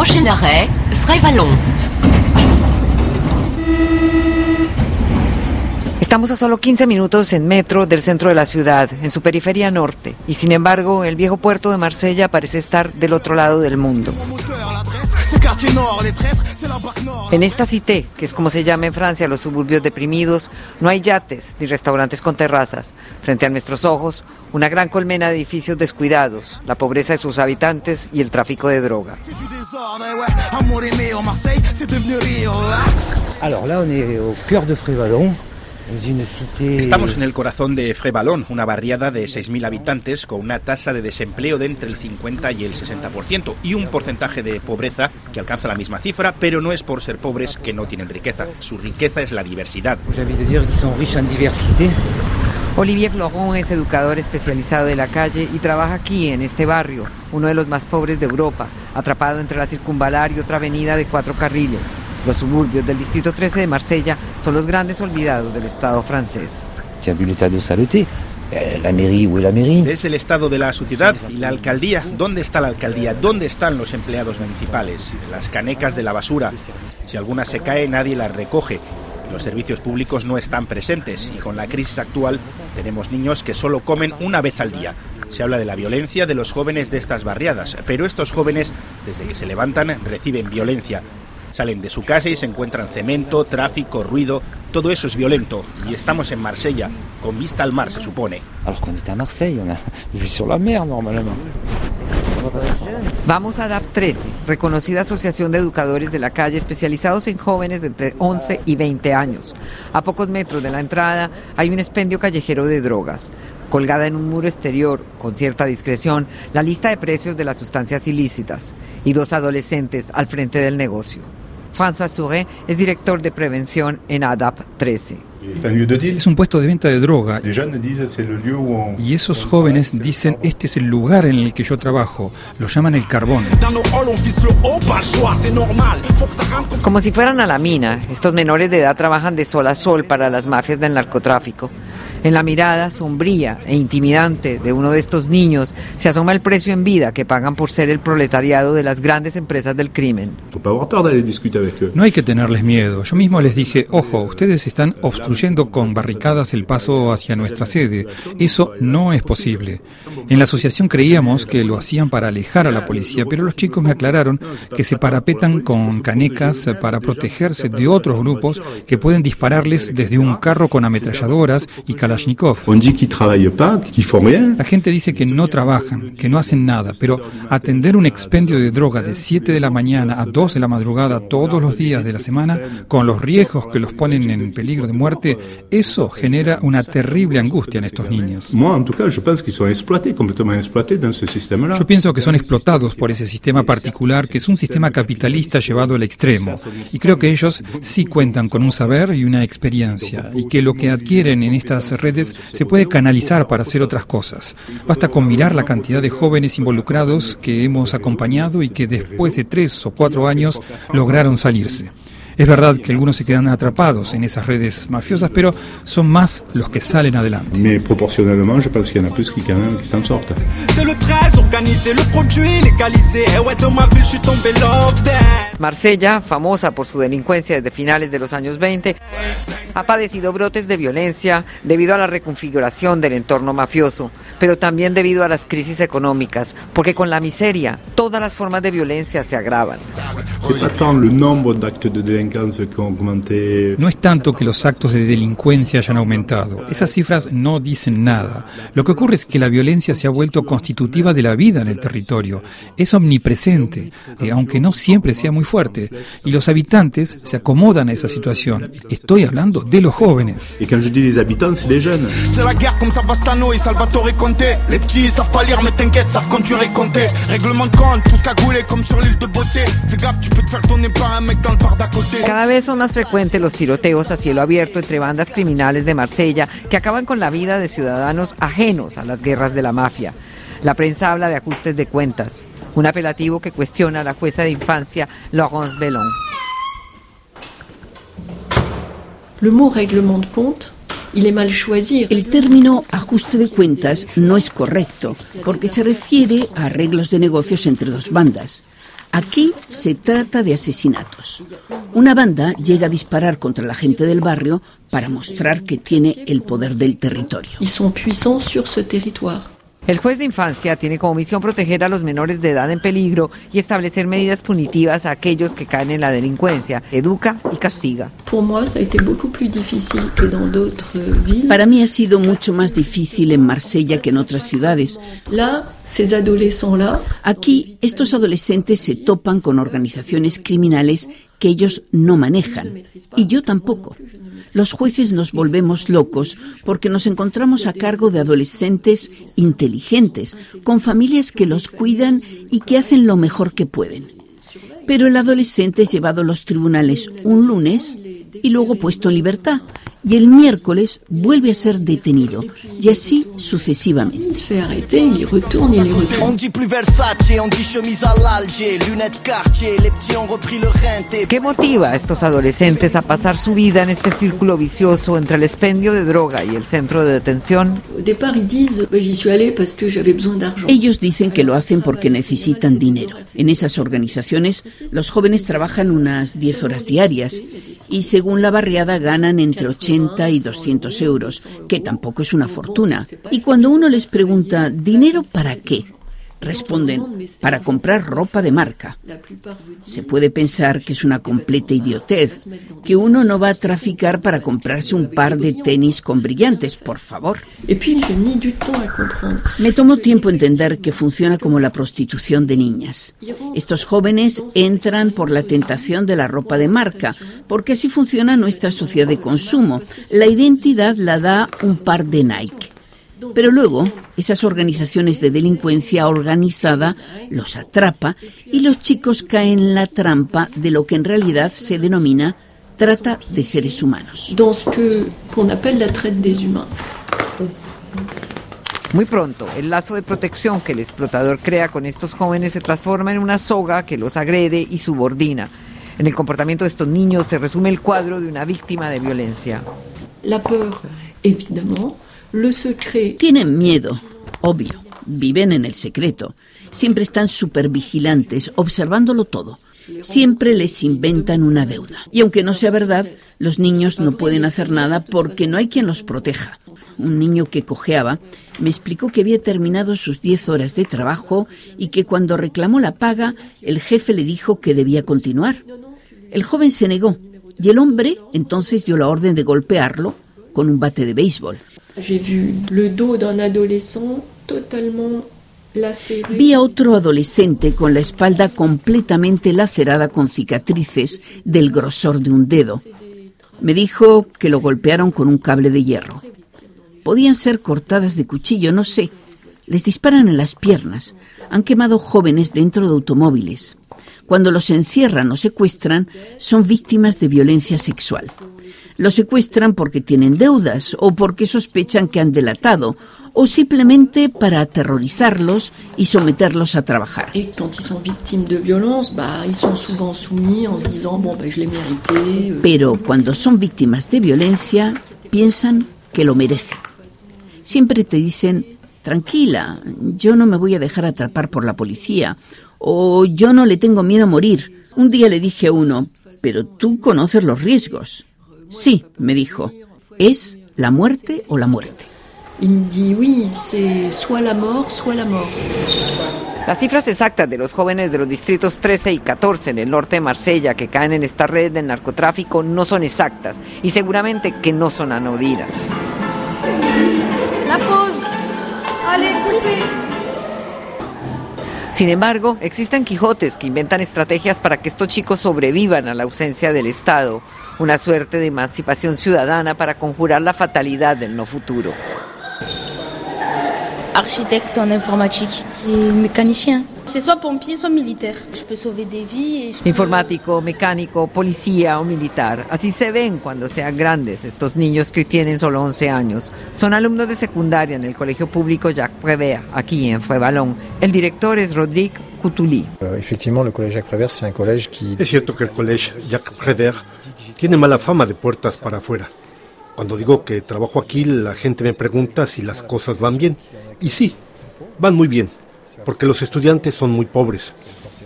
Prochain arrêt, Frévalon. Estamos a solo 15 minutos en metro del centro de la ciudad, en su periferia norte, y sin embargo el viejo puerto de Marsella parece estar del otro lado del mundo. En esta cité, que es como se llama en Francia los suburbios deprimidos, no hay yates ni restaurantes con terrazas. Frente a nuestros ojos, una gran colmena de edificios descuidados, la pobreza de sus habitantes y el tráfico de droga. Alors là, on est au cœur de Frévalon. Estamos en el corazón de Frévalon, una barriada de 6.000 habitantes con una tasa de desempleo de entre el 50 y el 60% y un porcentaje de pobreza que alcanza la misma cifra, pero no es por ser pobres que no tienen riqueza. Su riqueza es la diversidad. Olivier Floron es educador especializado de la calle y trabaja aquí, en este barrio, uno de los más pobres de Europa, atrapado entre la circunvalar y otra avenida de cuatro carriles. Los suburbios del Distrito 13 de Marsella son los grandes olvidados del Estado francés. La mairie, ¿où la mairie? Es el estado de la sociedad y la alcaldía. ¿Dónde está la alcaldía? ¿Dónde están los empleados municipales? Las canecas de la basura. Si alguna se cae, nadie las recoge. Los servicios públicos no están presentes y con la crisis actual tenemos niños que solo comen una vez al día. Se habla de la violencia de los jóvenes de estas barriadas, pero estos jóvenes, desde que se levantan, reciben violencia. Salen de su casa y se encuentran cemento, tráfico, ruido. Todo eso es violento. Y estamos en Marsella, con vista al mar, se supone. Vamos a DAP 13, reconocida asociación de educadores de la calle especializados en jóvenes de entre 11 y 20 años. A pocos metros de la entrada hay un expendio callejero de drogas. Colgada en un muro exterior, con cierta discreción, la lista de precios de las sustancias ilícitas y dos adolescentes al frente del negocio. François Souré es director de prevención en ADAP 13. Es un puesto de venta de droga. Y esos jóvenes dicen, este es el lugar en el que yo trabajo. Lo llaman el carbón. Como si fueran a la mina, estos menores de edad trabajan de sol a sol para las mafias del narcotráfico. En la mirada sombría e intimidante de uno de estos niños se asoma el precio en vida que pagan por ser el proletariado de las grandes empresas del crimen. No hay que tenerles miedo. Yo mismo les dije, ojo, ustedes están obstruyendo con barricadas el paso hacia nuestra sede. Eso no es posible. En la asociación creíamos que lo hacían para alejar a la policía, pero los chicos me aclararon que se parapetan con canecas para protegerse de otros grupos que pueden dispararles desde un carro con ametralladoras y la gente dice que no trabajan, que no hacen nada, pero atender un expendio de droga de 7 de la mañana a 2 de la madrugada todos los días de la semana, con los riesgos que los ponen en peligro de muerte, eso genera una terrible angustia en estos niños. Yo pienso que son explotados por ese sistema particular, que es un sistema capitalista llevado al extremo. Y creo que ellos sí cuentan con un saber y una experiencia, y que lo que adquieren en estas redes se puede canalizar para hacer otras cosas. Basta con mirar la cantidad de jóvenes involucrados que hemos acompañado y que después de tres o cuatro años lograron salirse. Es verdad que algunos se quedan atrapados en esas redes mafiosas, pero son más los que salen adelante. Mais proportionnellement, je pense qu'il y en a plus qui, quand même, qui s'en sortent. C'est le 13 organisé, le produit légalisé. Eh ouais, dans ma ville, je suis tombé love that. Marsella, famosa por su delincuencia desde finales de los años 20, ha padecido brotes de violencia debido a la reconfiguración del entorno mafioso, pero también debido a las crisis económicas, porque con la miseria todas las formas de violencia se agravan. C'est pas tant le nombre d'actes de délinquance qui ont augmenté. No es tanto que los actos de delincuencia hayan aumentado. Esas cifras no dicen nada. Lo que ocurre es que la violencia se ha vuelto constitutiva de la vida en el territorio. Es omnipresente, eh, aunque no siempre sea muy fuerte. Y los habitantes se acomodan a esa situación. Estoy hablando de los jóvenes. Et quand je dis les habitants, c'est les jeunes. C'est la guerre comme Savastano et Salvatore Conte. Les petits savent pas lire, mais t'inquiète, savent conduire et compter. Règlement de compte, tous cagoulés comme sur l'île de beauté. Fais gaffe, tu peux Cada vez son más frecuentes los tiroteos a cielo abierto entre bandas criminales de Marsella que acaban con la vida de ciudadanos ajenos a las guerras de la mafia. La prensa habla de ajustes de cuentas, un apelativo que cuestiona a la jueza de infancia Laurence Bellon. Le mot règlement de compte, il est mal choisi. El término ajuste de cuentas no es correcto porque se refiere a arreglos de negocios entre dos bandas. Aquí se trata de asesinatos. Una banda llega a disparar contra la gente del barrio para mostrar que tiene el poder del territorio. El juez de infancia tiene como misión proteger a los menores de edad en peligro y establecer medidas punitivas a aquellos que caen en la delincuencia. Educa y castiga. Para mí ha sido mucho más difícil en Marsella que en otras ciudades. Aquí, estos adolescentes se topan con organizaciones criminales que ellos no manejan. Y yo tampoco. Los jueces nos volvemos locos porque nos encontramos a cargo de adolescentes inteligentes, con familias que los cuidan y que hacen lo mejor que pueden. Pero el adolescente es llevado a los tribunales un lunes y luego puesto en libertad. Y el miércoles vuelve a ser detenido. Y así sucesivamente. ¿Qué motiva a estos adolescentes a pasar su vida en este círculo vicioso entre el expendio de droga y el centro de detención? Ellos dicen que lo hacen porque necesitan dinero. En esas organizaciones, los jóvenes trabajan unas 10 horas diarias y según la barriada ganan entre 80 y 200 euros, que tampoco es una fortuna. Y cuando uno les pregunta, ¿dinero para qué? Responden, para comprar ropa de marca. Se puede pensar que es una completa idiotez, que uno no va a traficar para comprarse un par de tenis con brillantes, por favor. Me tomó tiempo entender que funciona como la prostitución de niñas. Estos jóvenes entran por la tentación de la ropa de marca, porque así funciona nuestra sociedad de consumo. La identidad la da un par de Nike. Pero luego, esas organizaciones de delincuencia organizada los atrapa y los chicos caen en la trampa de lo que en realidad se denomina trata de seres humanos. Muy pronto, el lazo de protección que el explotador crea con estos jóvenes se transforma en una soga que los agrede y subordina. En el comportamiento de estos niños se resume el cuadro de una víctima de violencia. La peur, évidemment. Tienen miedo, obvio. Viven en el secreto. Siempre están supervigilantes, observándolo todo. Siempre les inventan una deuda. Y aunque no sea verdad, los niños no pueden hacer nada porque no hay quien los proteja. Un niño que cojeaba me explicó que había terminado sus 10 horas de trabajo y que cuando reclamó la paga, el jefe le dijo que debía continuar. El joven se negó y el hombre entonces dio la orden de golpearlo con un bate de béisbol. Vi a otro adolescente con la espalda completamente lacerada con cicatrices del grosor de un dedo. Me dijo que lo golpearon con un cable de hierro. Podían ser cortadas de cuchillo, no sé. Les disparan en las piernas. Han quemado jóvenes dentro de automóviles. Cuando los encierran o secuestran, son víctimas de violencia sexual. Los secuestran porque tienen deudas o porque sospechan que han delatado o simplemente para aterrorizarlos y someterlos a trabajar. Et quand ils sont victimes de violence, bah, ils sont souvent soumis en se disant Bon, bah, je l'ai mérité. Pero cuando son víctimas de violencia, piensan que lo merecen. Siempre te dicen, tranquila, yo no me voy a dejar atrapar por la policía, o yo no le tengo miedo a morir. Un día le dije a uno, pero tú conoces los riesgos. Sí, me dijo, es la muerte o la muerte. Las cifras exactas de los jóvenes de los distritos 13 y 14 en el norte de Marsella que caen en esta red del narcotráfico no son exactas y seguramente que no son anodinas. La pause. Allez, coupez. Sin embargo, existen Quijotes que inventan estrategias para que estos chicos sobrevivan a la ausencia del Estado, una suerte de emancipación ciudadana para conjurar la fatalidad del no futuro. Architecte en informatique et mécanicien. C'est soit pompier, soit militaire. Je peux sauver des vies et je peux- Informático, mecánico, policía o militar. Así se ven cuando sean grandes estos niños que hoy tienen solo 11 años. Son alumnos de secundaria en el colegio público Jacques Prévert, aquí en Fuebalón. El director es Rodrigue Coutuli. Euh, effectivement, le collège Jacques Prévert, c'est un collège qui... Es cierto que el Collège Jacques Prévert tiene mala fama de puertas para afuera. Cuando digo que trabajo aquí, la gente me pregunta si las cosas van bien. Y sí, van muy bien. porque los estudiantes son muy pobres.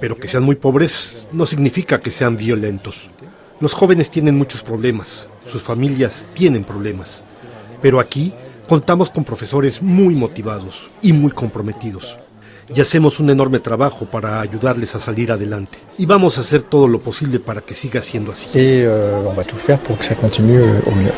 Pero que sean muy pobres no significa que sean violentos. Los jóvenes tienen muchos problemas, sus familias tienen problemas. Pero aquí contamos con profesores muy motivados y muy comprometidos. Y hacemos un enorme trabajo para ayudarles a salir adelante. Y vamos a hacer todo lo posible para que siga siendo así. Et euh, on va tout faire pour que ça continue euh, au mieux.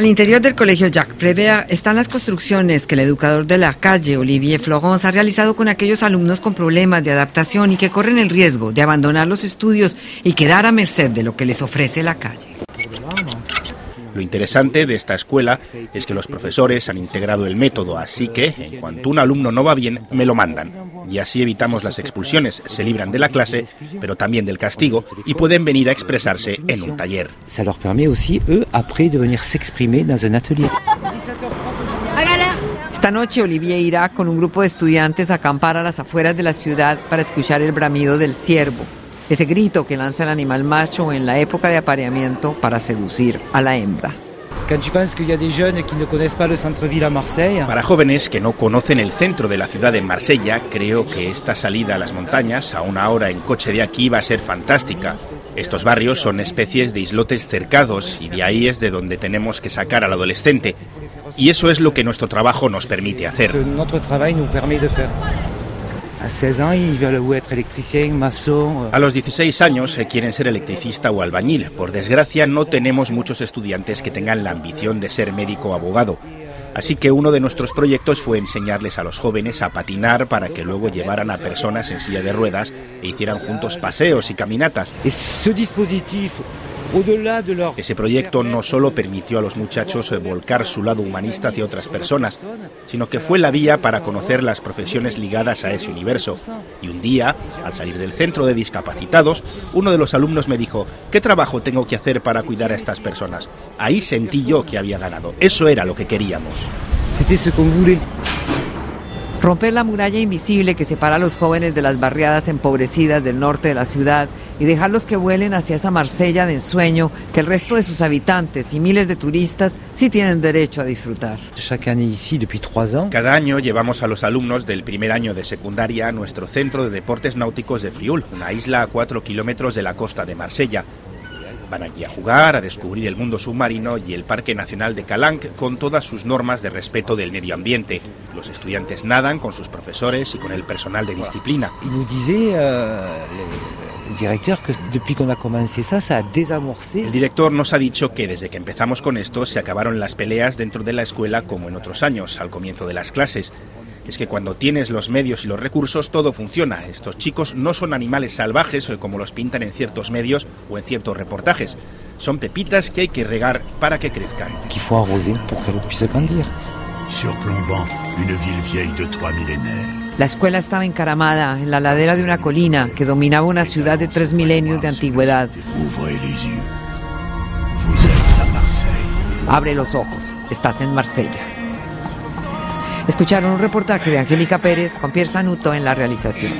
Al interior del colegio Jacques Prévert están las construcciones que el educador de la calle, Olivier Florence, ha realizado con aquellos alumnos con problemas de adaptación y que corren el riesgo de abandonar los estudios y quedar a merced de lo que les ofrece la calle. Lo interesante de esta escuela es que los profesores han integrado el método, así que en cuanto un alumno no va bien, me lo mandan. Y así evitamos las expulsiones, se libran de la clase, pero también del castigo, y pueden venir a expresarse en un taller. Ça leur permet aussi, eux, après, de venir s'exprimer dans un atelier. Esta noche Olivier irá con un grupo de estudiantes a acampar a las afueras de la ciudad para escuchar el bramido del ciervo, ese grito que lanza el animal macho en la época de apareamiento para seducir a la hembra. Para jóvenes que no conocen el centro de la ciudad de Marsella, creo que esta salida a las montañas a una hora en coche de aquí va a ser fantástica. Estos barrios son especies de islotes cercados y de ahí es de donde tenemos que sacar al adolescente. Y eso es lo que nuestro trabajo nos permite hacer. A los 16 años eh, quieren ser electricista o albañil. Por desgracia no tenemos muchos estudiantes que tengan la ambición de ser médico o abogado. Así que uno de nuestros proyectos fue enseñarles a los jóvenes a patinar para que luego llevaran a personas en silla de ruedas e hicieran juntos paseos y caminatas. Ese proyecto no solo permitió a los muchachos eh, volcar su lado humanista hacia otras personas, sino que fue la vía para conocer las profesiones ligadas a ese universo. Y un día, al salir del centro de discapacitados, uno de los alumnos me dijo, ¿qué trabajo tengo que hacer para cuidar a estas personas? Ahí sentí yo que había ganado. Eso era lo que queríamos. Romper la muralla invisible que separa a los jóvenes de las barriadas empobrecidas del norte de la ciudad y dejarlos que vuelen hacia esa Marsella de ensueño que el resto de sus habitantes y miles de turistas sí tienen derecho a disfrutar. Cada año llevamos a los alumnos del primer año de secundaria a nuestro centro de deportes náuticos de Friul, una isla a cuatro kilómetros de la costa de Marsella. Van allí a jugar, a descubrir el mundo submarino y el Parque Nacional de Calanque con todas sus normas de respeto del medio ambiente. Los estudiantes nadan con sus profesores y con el personal de disciplina. il nous disait, le, le directeur, que depuis qu'on a commencé ça, ça a désamorcé. El director nos ha dicho que desde que empezamos con esto se acabaron las peleas dentro de la escuela como en otros años, al comienzo de las clases. Es que cuando tienes los medios y los recursos todo funciona. Estos chicos no son animales salvajes o como los pintan en ciertos medios o en ciertos reportajes. Son pepitas que hay que regar para que crezcan. qu'il faut arroser pour qu'elle puisse grandir. Surplombant une ville vieille de trois millénaires. La escuela estaba encaramada en la ladera de una colina que dominaba una ciudad de tres milenios de antigüedad. Abre los ojos, estás en Marsella. Escucharon un reportaje de Angélica Pérez con Pierre Sanuto en la realización.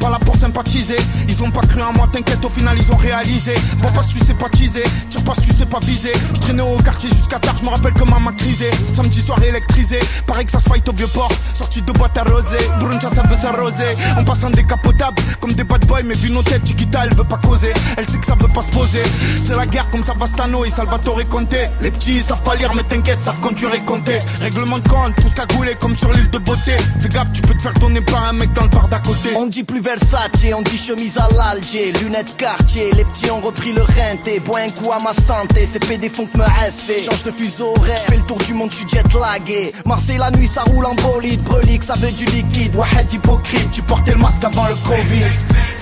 Pas là pour sympathiser. Ils ont pas cru en moi, t'inquiète, au final ils ont réalisé. Vois pas si tu sais pas teaser, tire pas si tu sais pas viser. Je traînais au quartier jusqu'à tard, je me rappelle que maman crisé. Samedi soir électrisé, pareil que ça se fight au vieux port. Sorti de boîte arrosée, Bruncha ça veut s'arroser. On passe en décapotable, comme des bad boys, mais vu nos têtes, Chiquita elle veut pas causer. Elle sait que ça veut pas se poser. C'est la guerre comme Savastano et Salvatore Conte. Les petits ils savent pas lire, mais t'inquiète, savent conduire et compter. Règlement de compte, tous cagoulés comme sur l'île de beauté. Fais gaffe, tu peux te faire donner par un mec dans le bar d'à côté. On dit plus Versace, on dit chemise à l'Alger, lunettes quartier, les petits ont repris le renté, bois un coup à ma santé, c'est PD font que me rester. Change de fuseau horaire, fais le tour du monde, suis jet lagué. Marseille la nuit ça roule en bolide, brelique, ça veut du liquide, Wahed hypocrite, tu portais le masque avant le Covid.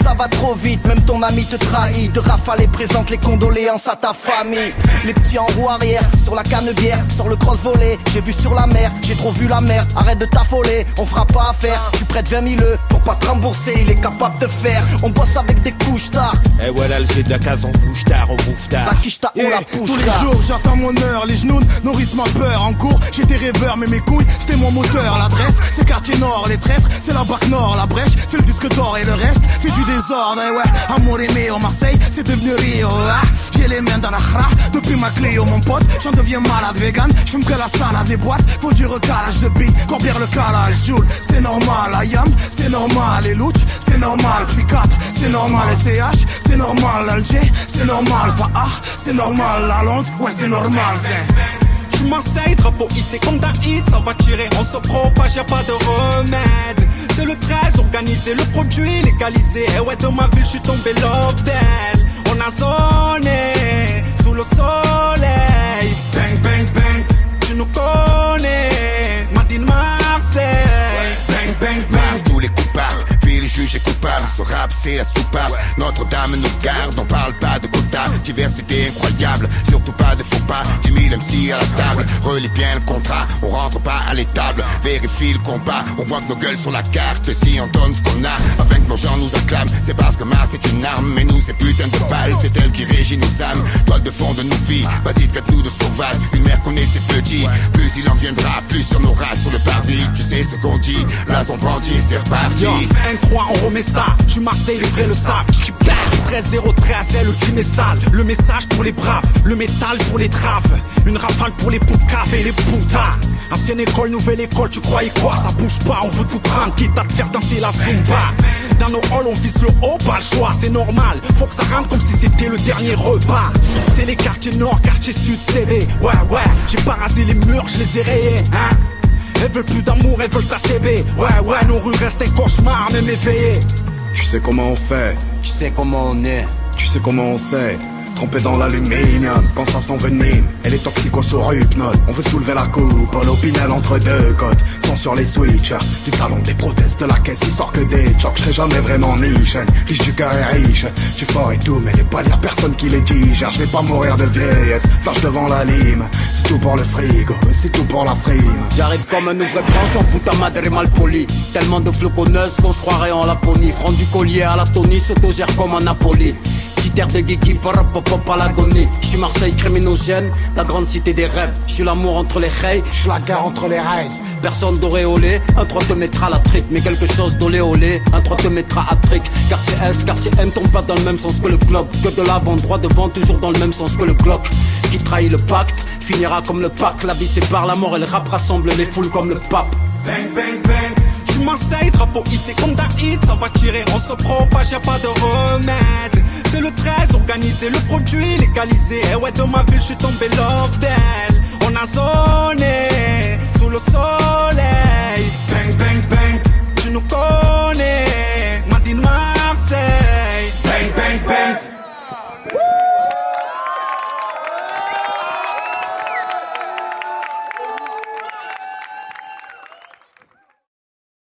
Ça va trop vite, même ton ami te trahit. De rafale et présente les condoléances à ta famille. Les petits en roue arrière, sur la canebière, sur le cross volé, j'ai vu sur la mer, j'ai trop vu la merde. Arrête de t'affoler, on fera pas affaire. Tu prêtes 20 000 E pour pas te rembourser, il est capable de faire. On bosse avec des couches tard. Et voilà le de la case, on bouge tard, on bouffe tard. La quiche t'a, on la pousse Tous les jours j'attends mon heure, les genoux nourrissent ma peur. En cours j'étais rêveur, mais mes couilles c'était mon moteur. L'adresse c'est quartier nord, les traîtres c'est la bac nord, la brèche c'est le disque d'or et le reste c'est du désordre, eh ouais. Amour et au Marseille, c'est devenu Rio, ah. J'ai les mains dans la khra, depuis ma clé mon pote. J'en deviens malade vegan, j'fume que la salade des Faut du recalage de billes, courbir le calage, Joule. C'est normal, Ayam, c'est normal, les louches, c'est normal, Psychiatre, c'est normal, SCH, c'est normal, Alger, c'est normal, Faah, c'est normal, la Londres, ouais, c'est normal, suis Marseille, drapeau ici comme hit, ça va tirer, on se propage, y'a pas de remède. C'est le 13, organisé, le produit légalisé. Et eh ouais, dans ma ville, je suis tombé love d'elle. On a zoné sous le soleil nous connais. Madine Marseille. Bang, bang, bang. Tous les coups coupable. Ce rap, c'est la soupape. Notre-Dame nous garde, on parle pas de quota. Diversité incroyable, surtout pas de faux pas. 10 000 MC à la table, relis bien le contrat. On rentre pas à l'étable, vérifie le combat. On voit que nos gueules sur la carte, si on donne ce qu'on a. Avec nos gens nous acclament, c'est parce que Mars est une arme. Mais nous, c'est putain de balles, c'est elle qui régit nos âmes. Toile de fond de nos vies, vas-y, traite-nous de sauvages. Une mère connaît ses petits, plus il en viendra, plus on aura sur le parvis. Tu sais ce qu'on dit, là son bandit, c'est reparti on remet ça. Je suis Marseille, les vrais le savent. Je suis 13 013, le crime est sale. Le message pour les braves, le métal pour les traves. Une rafale pour les poucaves et les putas. Ancienne école, nouvelle école, tu croyais quoi? Ça bouge pas, on veut tout prendre, quitte à te faire danser la zumba. Dans nos halls, on vise le haut, pas le choix, c'est normal. Faut que ça rentre comme si c'était le dernier repas. C'est les quartiers nord, quartiers sud, CV. Ouais, ouais, j'ai pas rasé les murs, je les ai rayés, hein. Elles veulent plus d'amour, elles veulent ta CB. Ouais, ouais, nos rues restent un cauchemar, même éveillées. Tu sais comment on fait, tu sais comment on est, tu sais comment on sait. Trempé dans l'aluminium, quand ça s'envenime, elle est toxico sur hypnote. On veut soulever la coupe, l'opinel entre deux côtes. Sans sur les switches, du talon des prothèses de la caisse, il sort que des chocs. Je jamais vraiment niche, riche du cœur et riche. Tu fort et tout, mais les poils, y'a personne qui les digère. Je vais pas mourir de vieillesse, flash devant la lime. C'est tout pour le frigo, c'est tout pour la frime. J'arrive comme un vrai en putain madre mal poli. Tellement de floconneuses qu'on se croirait en Laponie. Front du collier à la Tony, s'autogère comme un Napoli terre de pop à. Je suis Marseille criminogène, la grande cité des rêves. Je suis l'amour entre les rails, je suis la gare entre les rails. Personne d'auréolé, un 3 te mettra la trique, mais quelque chose d'olé olé, un 3 te mettra à trick. Quartier S, quartier M tombe pas dans le même sens que le club. Que de l'avant, droit devant, toujours dans le même sens que le clock. Qui trahit le pacte, finira comme le pack. La vie sépare la mort et le rap rassemble les foules comme le pape. Bang, bang, bang. Je Marseille, drapeau ici comme hit, ça va tirer, on se propage, y'a pas de remède. C'est le 13, organisé, le produit légalisé. Et eh ouais, dans ma ville, je suis tombé love d'elle. On a zoné sous le soleil. Bang, bang, bang. Tu nous connais, Madine Marseille. Bang, bang, bang.